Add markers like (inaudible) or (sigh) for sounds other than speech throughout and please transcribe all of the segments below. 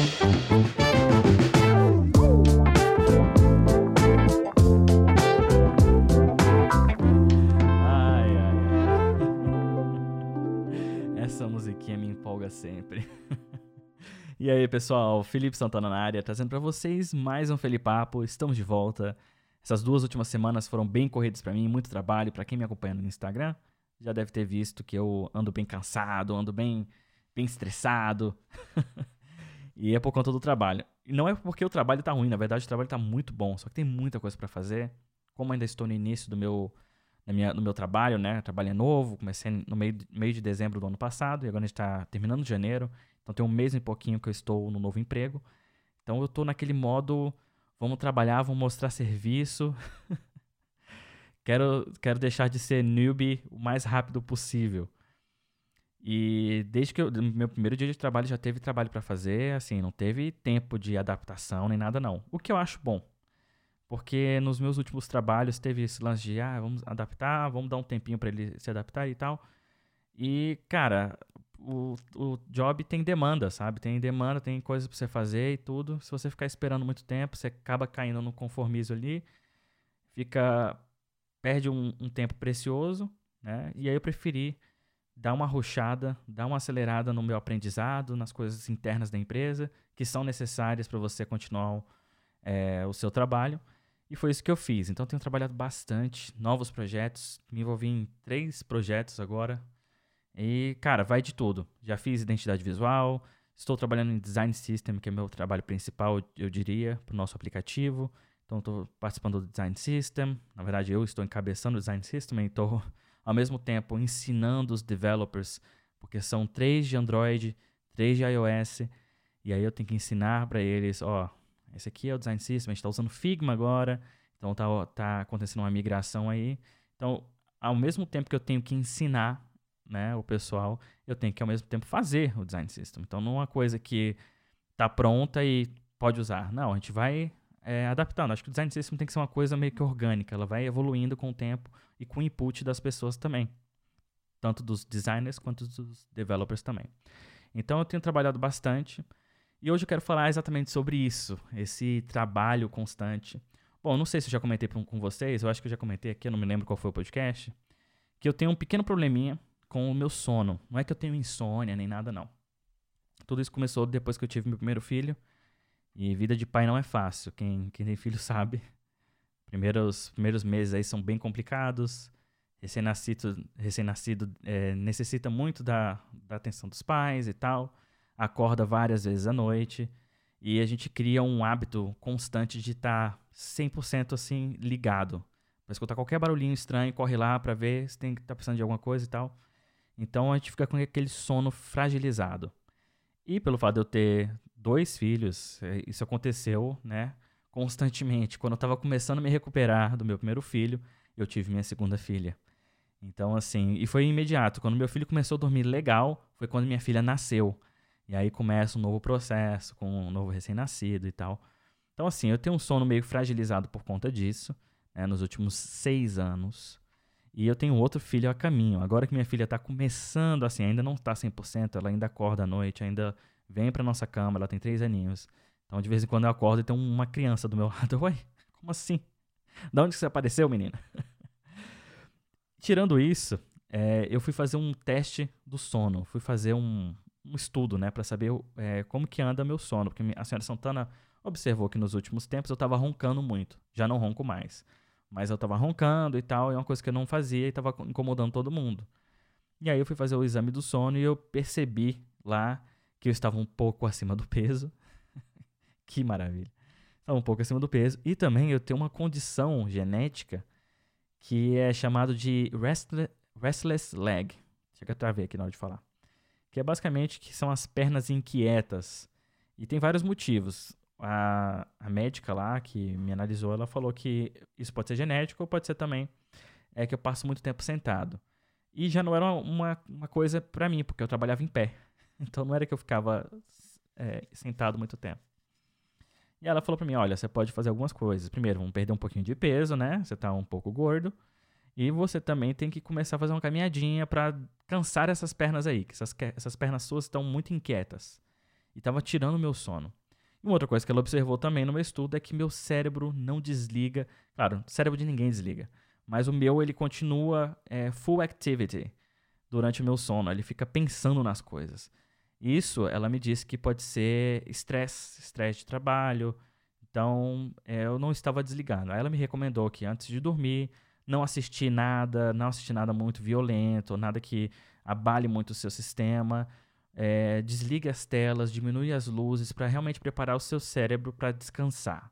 Ai, ai, ai. Essa musiquinha me empolga sempre. E aí, pessoal, Felipe Santana na área, trazendo para vocês mais um Felipapo. Estamos de volta. Essas duas últimas semanas foram bem corridas para mim, muito trabalho. Para quem me acompanha no Instagram, já deve ter visto que eu ando bem cansado, ando bem, bem estressado. (laughs) e é por conta do trabalho. E não é porque o trabalho tá ruim, na verdade o trabalho tá muito bom, só que tem muita coisa para fazer. Como ainda estou no início do meu, na minha, no meu trabalho, né? O trabalho é novo, comecei no meio, meio de dezembro do ano passado e agora a gente está terminando janeiro. Então tem um mês e pouquinho que eu estou no novo emprego. Então eu estou naquele modo, vamos trabalhar, vamos mostrar serviço. (laughs) quero, quero deixar de ser newbie o mais rápido possível. E desde que eu, meu primeiro dia de trabalho já teve trabalho para fazer, assim, não teve tempo de adaptação nem nada não. O que eu acho bom. Porque nos meus últimos trabalhos teve esse lance de, ah, vamos adaptar, vamos dar um tempinho para ele se adaptar e tal. E, cara, o, o job tem demanda, sabe? Tem demanda, tem coisas para você fazer e tudo. Se você ficar esperando muito tempo, você acaba caindo no conformismo ali, fica perde um, um tempo precioso, né? E aí eu preferi dar uma ruchada, dar uma acelerada no meu aprendizado, nas coisas internas da empresa que são necessárias para você continuar é, o seu trabalho. E foi isso que eu fiz. Então, tenho trabalhado bastante, novos projetos. Me envolvi em três projetos agora. E, cara, vai de tudo. Já fiz identidade visual, estou trabalhando em design system, que é meu trabalho principal, eu diria, para o nosso aplicativo. Então, estou participando do design system. Na verdade, eu estou encabeçando o design system e estou, ao mesmo tempo, ensinando os developers, porque são três de Android, três de iOS. E aí eu tenho que ensinar para eles, ó, esse aqui é o design system, a gente está usando Figma agora, então tá, tá acontecendo uma migração aí. Então, ao mesmo tempo que eu tenho que ensinar né, o pessoal, eu tenho que ao mesmo tempo fazer o design system. Então não é uma coisa que está pronta e pode usar. Não, a gente vai é, adaptando. Acho que o design system tem que ser uma coisa meio que orgânica. Ela vai evoluindo com o tempo e com o input das pessoas também. Tanto dos designers quanto dos developers também. Então eu tenho trabalhado bastante. E hoje eu quero falar exatamente sobre isso, esse trabalho constante. Bom, não sei se eu já comentei com vocês, eu acho que eu já comentei aqui, eu não me lembro qual foi o podcast, que eu tenho um pequeno probleminha com o meu sono. Não é que eu tenho insônia nem nada, não. Tudo isso começou depois que eu tive meu primeiro filho. E vida de pai não é fácil. Quem, quem tem filho (laughs) sabe. Primeiros, primeiros meses aí são bem complicados. Recém-nascido recém -nascido, é, necessita muito da, da atenção dos pais e tal. Acorda várias vezes à noite. E a gente cria um hábito constante de estar tá 100% assim ligado. Para escutar qualquer barulhinho estranho, corre lá para ver se tem que tá precisando de alguma coisa e tal. Então a gente fica com aquele sono fragilizado. E pelo fato de eu ter dois filhos, é, isso aconteceu, né, constantemente. Quando eu estava começando a me recuperar do meu primeiro filho, eu tive minha segunda filha. Então, assim, e foi imediato. Quando meu filho começou a dormir legal, foi quando minha filha nasceu. E aí começa um novo processo, com um novo recém-nascido e tal. Então, assim, eu tenho um sono meio fragilizado por conta disso, né, nos últimos seis anos. E eu tenho outro filho a caminho. Agora que minha filha está começando, assim, ainda não está 100%, ela ainda acorda à noite, ainda vem para nossa cama, ela tem três aninhos. Então, de vez em quando eu acordo e tem uma criança do meu lado. (laughs) Oi, como assim? Da onde você apareceu, menina? (laughs) Tirando isso, é, eu fui fazer um teste do sono. Fui fazer um, um estudo, né, para saber é, como que anda meu sono. Porque a senhora Santana observou que nos últimos tempos eu estava roncando muito. Já não ronco mais. Mas eu tava roncando e tal, é uma coisa que eu não fazia e tava incomodando todo mundo. E aí eu fui fazer o exame do sono e eu percebi lá que eu estava um pouco acima do peso. (laughs) que maravilha. Estava um pouco acima do peso. E também eu tenho uma condição genética que é chamado de restless, leg. Chega a travar aqui na hora de falar. Que é basicamente que são as pernas inquietas. E tem vários motivos a, a médica lá que me analisou, ela falou que isso pode ser genético ou pode ser também é que eu passo muito tempo sentado. E já não era uma, uma coisa para mim, porque eu trabalhava em pé. Então não era que eu ficava é, sentado muito tempo. E ela falou para mim, olha, você pode fazer algumas coisas. Primeiro, vamos perder um pouquinho de peso, né? Você tá um pouco gordo. E você também tem que começar a fazer uma caminhadinha para cansar essas pernas aí, que essas, essas pernas suas estão muito inquietas. e estava tirando meu sono. E uma outra coisa que ela observou também no meu estudo é que meu cérebro não desliga. Claro, o cérebro de ninguém desliga. Mas o meu, ele continua é, full activity durante o meu sono. Ele fica pensando nas coisas. Isso, ela me disse que pode ser estresse, estresse de trabalho. Então, é, eu não estava desligando. Aí ela me recomendou que antes de dormir, não assistir nada, não assistir nada muito violento, nada que abale muito o seu sistema. É, desligue as telas, diminui as luzes para realmente preparar o seu cérebro para descansar.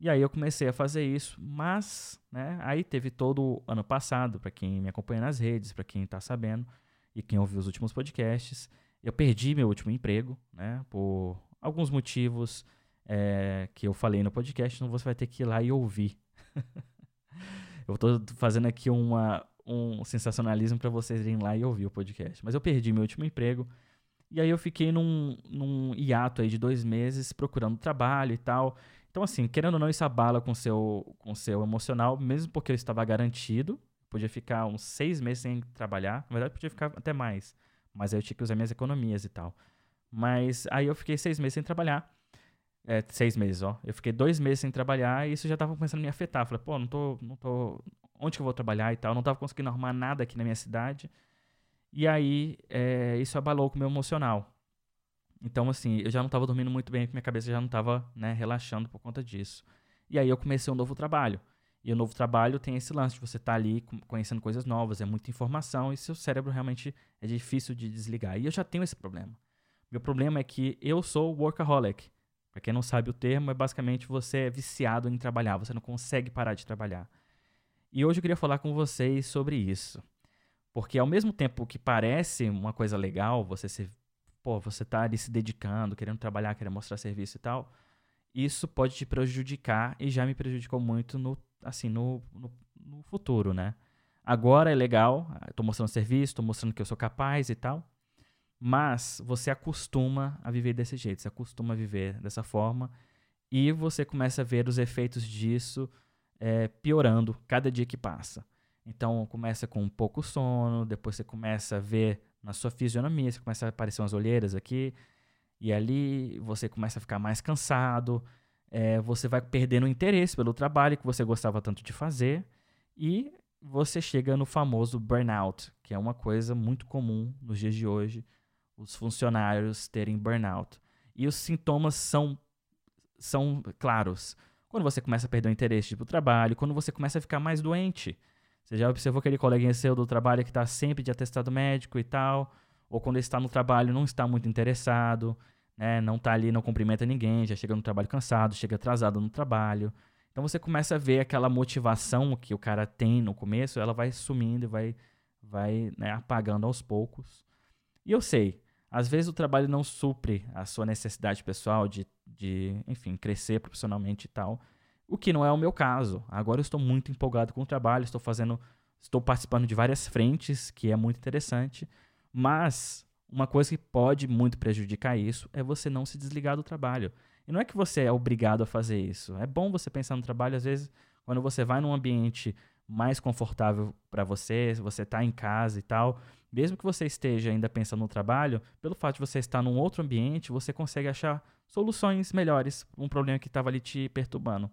E aí eu comecei a fazer isso, mas, né, aí teve todo o ano passado, para quem me acompanha nas redes, para quem está sabendo e quem ouviu os últimos podcasts, eu perdi meu último emprego, né, por alguns motivos é, que eu falei no podcast, então você vai ter que ir lá e ouvir. (laughs) eu estou fazendo aqui uma, um sensacionalismo para vocês irem lá e ouvir o podcast. Mas eu perdi meu último emprego, e aí eu fiquei num, num hiato aí de dois meses procurando trabalho e tal. Então, assim, querendo ou não, isso abala com seu, com seu emocional, mesmo porque eu estava garantido. Podia ficar uns seis meses sem trabalhar. Na verdade, podia ficar até mais. Mas aí eu tinha que usar minhas economias e tal. Mas aí eu fiquei seis meses sem trabalhar. É, seis meses, ó. Eu fiquei dois meses sem trabalhar e isso já tava começando a me afetar. Falei, pô, não tô, não tô. Onde que eu vou trabalhar e tal? Não tava conseguindo arrumar nada aqui na minha cidade. E aí, é, isso abalou com o meu emocional. Então, assim, eu já não estava dormindo muito bem, minha cabeça já não estava né, relaxando por conta disso. E aí eu comecei um novo trabalho. E o novo trabalho tem esse lance de você estar tá ali conhecendo coisas novas, é muita informação e seu cérebro realmente é difícil de desligar. E eu já tenho esse problema. Meu problema é que eu sou workaholic. Para quem não sabe o termo, é basicamente você é viciado em trabalhar, você não consegue parar de trabalhar. E hoje eu queria falar com vocês sobre isso. Porque ao mesmo tempo que parece uma coisa legal, você se pô, você tá ali se dedicando, querendo trabalhar, querendo mostrar serviço e tal, isso pode te prejudicar e já me prejudicou muito no, assim, no, no, no futuro, né? Agora é legal, estou mostrando serviço, estou mostrando que eu sou capaz e tal, mas você acostuma a viver desse jeito, você acostuma a viver dessa forma e você começa a ver os efeitos disso é, piorando cada dia que passa. Então começa com pouco sono, depois você começa a ver na sua fisionomia, você começa a aparecer umas olheiras aqui e ali, você começa a ficar mais cansado, é, você vai perdendo o interesse pelo trabalho que você gostava tanto de fazer e você chega no famoso burnout, que é uma coisa muito comum nos dias de hoje, os funcionários terem burnout. E os sintomas são, são claros. Quando você começa a perder o interesse para o trabalho, quando você começa a ficar mais doente, você já observou aquele coleguinha seu do trabalho que está sempre de atestado médico e tal? Ou quando ele está no trabalho não está muito interessado, né? não está ali, não cumprimenta ninguém, já chega no trabalho cansado, chega atrasado no trabalho. Então você começa a ver aquela motivação que o cara tem no começo, ela vai sumindo e vai, vai né, apagando aos poucos. E eu sei, às vezes o trabalho não supre a sua necessidade pessoal de, de enfim, crescer profissionalmente e tal o que não é o meu caso. Agora eu estou muito empolgado com o trabalho, estou fazendo, estou participando de várias frentes, que é muito interessante, mas uma coisa que pode muito prejudicar isso é você não se desligar do trabalho. E não é que você é obrigado a fazer isso. É bom você pensar no trabalho, às vezes, quando você vai num ambiente mais confortável para você, você está em casa e tal, mesmo que você esteja ainda pensando no trabalho, pelo fato de você estar num outro ambiente, você consegue achar soluções melhores para um problema que estava ali te perturbando.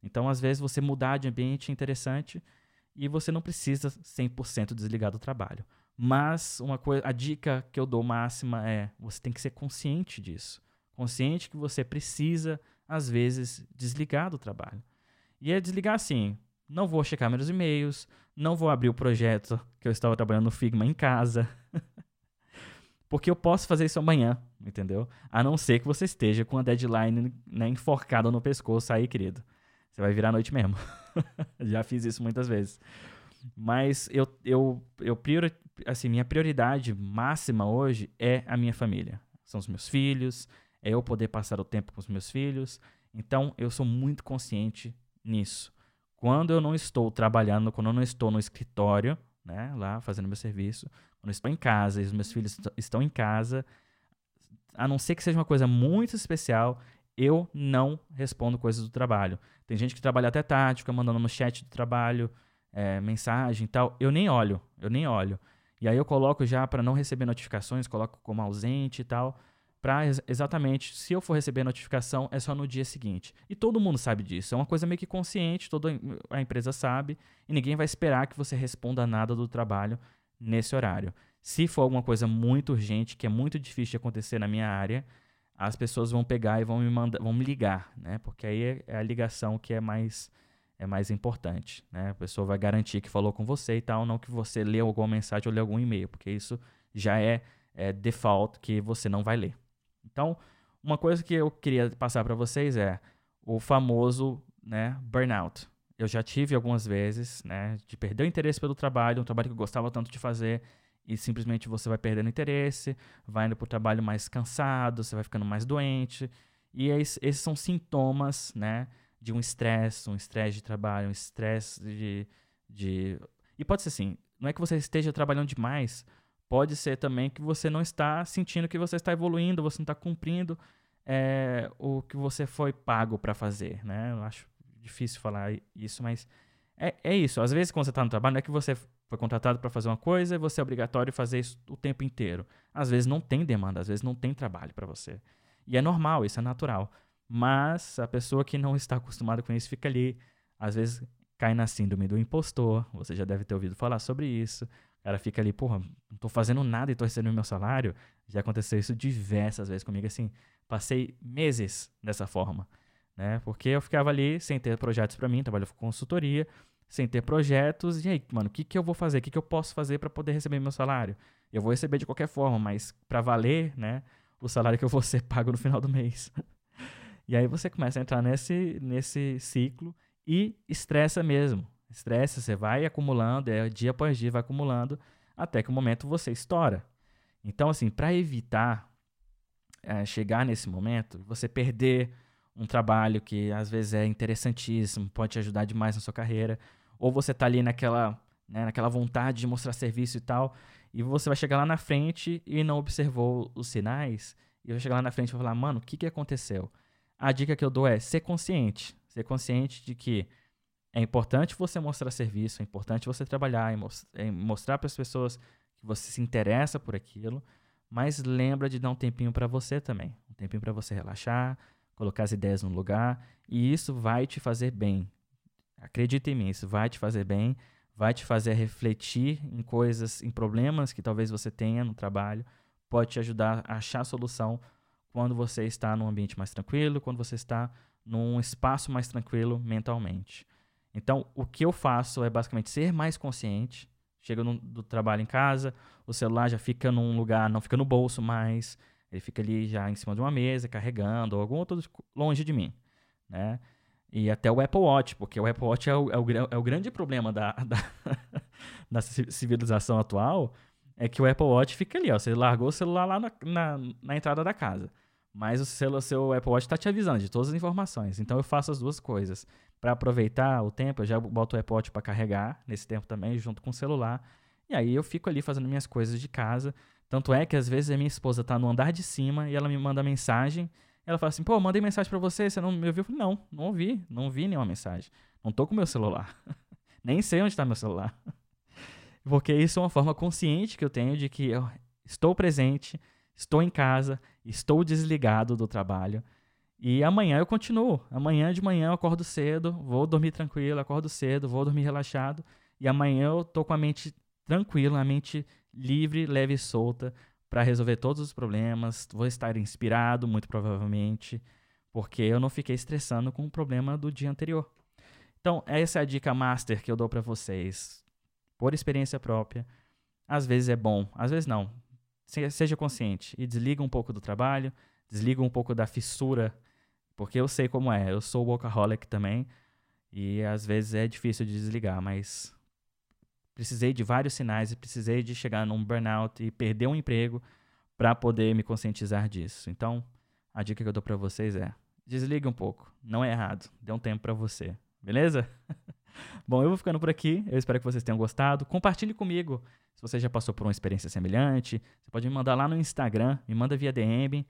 Então, às vezes, você mudar de ambiente é interessante e você não precisa 100% desligar do trabalho. Mas uma coisa, a dica que eu dou máxima é: você tem que ser consciente disso. Consciente que você precisa, às vezes, desligar do trabalho. E é desligar assim: não vou checar meus e-mails, não vou abrir o projeto que eu estava trabalhando no Figma em casa. (laughs) Porque eu posso fazer isso amanhã, entendeu? A não ser que você esteja com a deadline né, enforcada no pescoço aí, querido. Você vai virar noite mesmo. (laughs) Já fiz isso muitas vezes. Mas eu, eu, eu priori, assim, minha prioridade máxima hoje é a minha família. São os meus filhos, é eu poder passar o tempo com os meus filhos. Então, eu sou muito consciente nisso. Quando eu não estou trabalhando, quando eu não estou no escritório, né, lá fazendo meu serviço, quando eu estou em casa e os meus filhos estão em casa, a não ser que seja uma coisa muito especial, eu não respondo coisas do trabalho. Tem gente que trabalha até tarde, fica mandando no chat do trabalho é, mensagem e tal. Eu nem olho, eu nem olho. E aí eu coloco já para não receber notificações, coloco como ausente e tal. para exatamente, se eu for receber notificação, é só no dia seguinte. E todo mundo sabe disso. É uma coisa meio que consciente, toda a empresa sabe, e ninguém vai esperar que você responda nada do trabalho nesse horário. Se for alguma coisa muito urgente, que é muito difícil de acontecer na minha área, as pessoas vão pegar e vão me mandar, vão me ligar, né? Porque aí é, é a ligação que é mais é mais importante, né? A pessoa vai garantir que falou com você e tal, não que você leu alguma mensagem ou leu algum e-mail, porque isso já é, é default que você não vai ler. Então, uma coisa que eu queria passar para vocês é o famoso, né, burnout. Eu já tive algumas vezes, né, de perder o interesse pelo trabalho, um trabalho que eu gostava tanto de fazer, e simplesmente você vai perdendo interesse, vai indo para o trabalho mais cansado, você vai ficando mais doente. E esses são sintomas, né, de um estresse, um estresse de trabalho, um estresse de, de... E pode ser assim, não é que você esteja trabalhando demais, pode ser também que você não está sentindo que você está evoluindo, você não está cumprindo é, o que você foi pago para fazer, né? Eu acho difícil falar isso, mas é, é isso. Às vezes, quando você está no trabalho, não é que você foi contratado para fazer uma coisa e você é obrigatório fazer isso o tempo inteiro. Às vezes não tem demanda, às vezes não tem trabalho para você. E é normal, isso é natural. Mas a pessoa que não está acostumada com isso fica ali, às vezes cai na síndrome do impostor. Você já deve ter ouvido falar sobre isso. Cara fica ali, porra, não tô fazendo nada e tô recebendo meu salário. Já aconteceu isso diversas vezes comigo, assim. Passei meses dessa forma, né? Porque eu ficava ali sem ter projetos para mim, trabalhava com consultoria sem ter projetos. E aí, mano, o que, que eu vou fazer? O que, que eu posso fazer para poder receber meu salário? Eu vou receber de qualquer forma, mas para valer, né, o salário que eu vou ser (laughs) pago no final do mês. E aí você começa a entrar nesse, nesse ciclo e estressa mesmo. Estressa, você vai acumulando, é dia após dia vai acumulando, até que o momento você estoura. Então, assim, para evitar é, chegar nesse momento, você perder um trabalho que às vezes é interessantíssimo, pode te ajudar demais na sua carreira, ou você tá ali naquela, né, naquela vontade de mostrar serviço e tal, e você vai chegar lá na frente e não observou os sinais, e vai chegar lá na frente e vai falar, mano, o que, que aconteceu? A dica que eu dou é ser consciente, ser consciente de que é importante você mostrar serviço, é importante você trabalhar, é mostrar para as pessoas que você se interessa por aquilo, mas lembra de dar um tempinho para você também, um tempinho para você relaxar, colocar as ideias no lugar, e isso vai te fazer bem. Acredita em mim, isso vai te fazer bem, vai te fazer refletir em coisas, em problemas que talvez você tenha no trabalho, pode te ajudar a achar solução quando você está num ambiente mais tranquilo, quando você está num espaço mais tranquilo mentalmente. Então, o que eu faço é basicamente ser mais consciente. Chega no, do trabalho em casa, o celular já fica num lugar, não fica no bolso mais, ele fica ali já em cima de uma mesa, carregando, ou algum outro longe de mim, né? E até o Apple Watch, porque o Apple Watch é o, é o, é o grande problema da, (laughs) da, da, civilização atual, é que o Apple Watch fica ali, ó. Você largou o celular lá na, na, na entrada da casa. Mas o seu, seu Apple Watch está te avisando de todas as informações. Então eu faço as duas coisas. Para aproveitar o tempo, eu já boto o Apple Watch para carregar nesse tempo também, junto com o celular. E aí eu fico ali fazendo minhas coisas de casa. Tanto é que às vezes a minha esposa tá no andar de cima e ela me manda mensagem. Ela fala assim: pô, mandei mensagem para você, você não me ouviu? Eu falei: não, não ouvi, não ouvi nenhuma mensagem. Não tô com meu celular. (laughs) Nem sei onde está meu celular. (laughs) Porque isso é uma forma consciente que eu tenho de que eu estou presente, estou em casa, estou desligado do trabalho. E amanhã eu continuo. Amanhã de manhã eu acordo cedo, vou dormir tranquilo, acordo cedo, vou dormir relaxado. E amanhã eu tô com a mente tranquila, a mente livre, leve e solta para resolver todos os problemas. Vou estar inspirado, muito provavelmente, porque eu não fiquei estressando com o problema do dia anterior. Então, essa é a dica master que eu dou para vocês, por experiência própria. Às vezes é bom, às vezes não. Seja consciente e desliga um pouco do trabalho, desliga um pouco da fissura, porque eu sei como é. Eu sou workaholic também e às vezes é difícil de desligar, mas precisei de vários sinais e precisei de chegar num burnout e perder um emprego para poder me conscientizar disso. Então, a dica que eu dou para vocês é: desligue um pouco, não é errado, dê um tempo para você, beleza? (laughs) Bom, eu vou ficando por aqui. Eu espero que vocês tenham gostado. Compartilhe comigo se você já passou por uma experiência semelhante. Você pode me mandar lá no Instagram, me manda via DM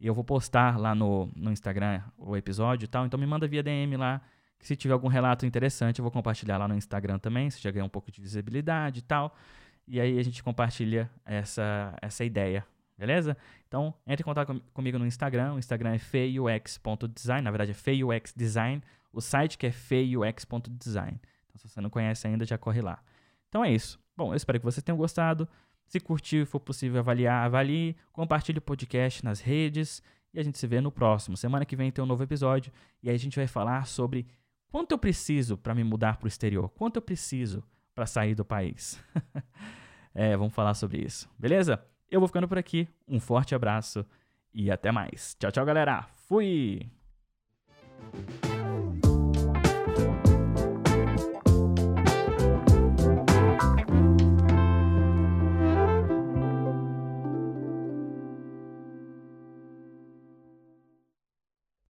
e eu vou postar lá no, no Instagram o episódio e tal. Então me manda via DM lá que se tiver algum relato interessante, eu vou compartilhar lá no Instagram também, se já ganhar um pouco de visibilidade e tal. E aí a gente compartilha essa, essa ideia, Beleza? Então, entre em contato com, comigo no Instagram. O Instagram é feiux.design. Na verdade, é feiuxdesign. O site que é feiux.design. Então, se você não conhece ainda, já corre lá. Então é isso. Bom, eu espero que vocês tenham gostado. Se curtir, for possível avaliar, avalie. Compartilhe o podcast nas redes. E a gente se vê no próximo. Semana que vem tem um novo episódio. E aí a gente vai falar sobre quanto eu preciso para me mudar para o exterior. Quanto eu preciso para sair do país. (laughs) é, vamos falar sobre isso. Beleza? Eu vou ficando por aqui. Um forte abraço e até mais. Tchau, tchau, galera. Fui!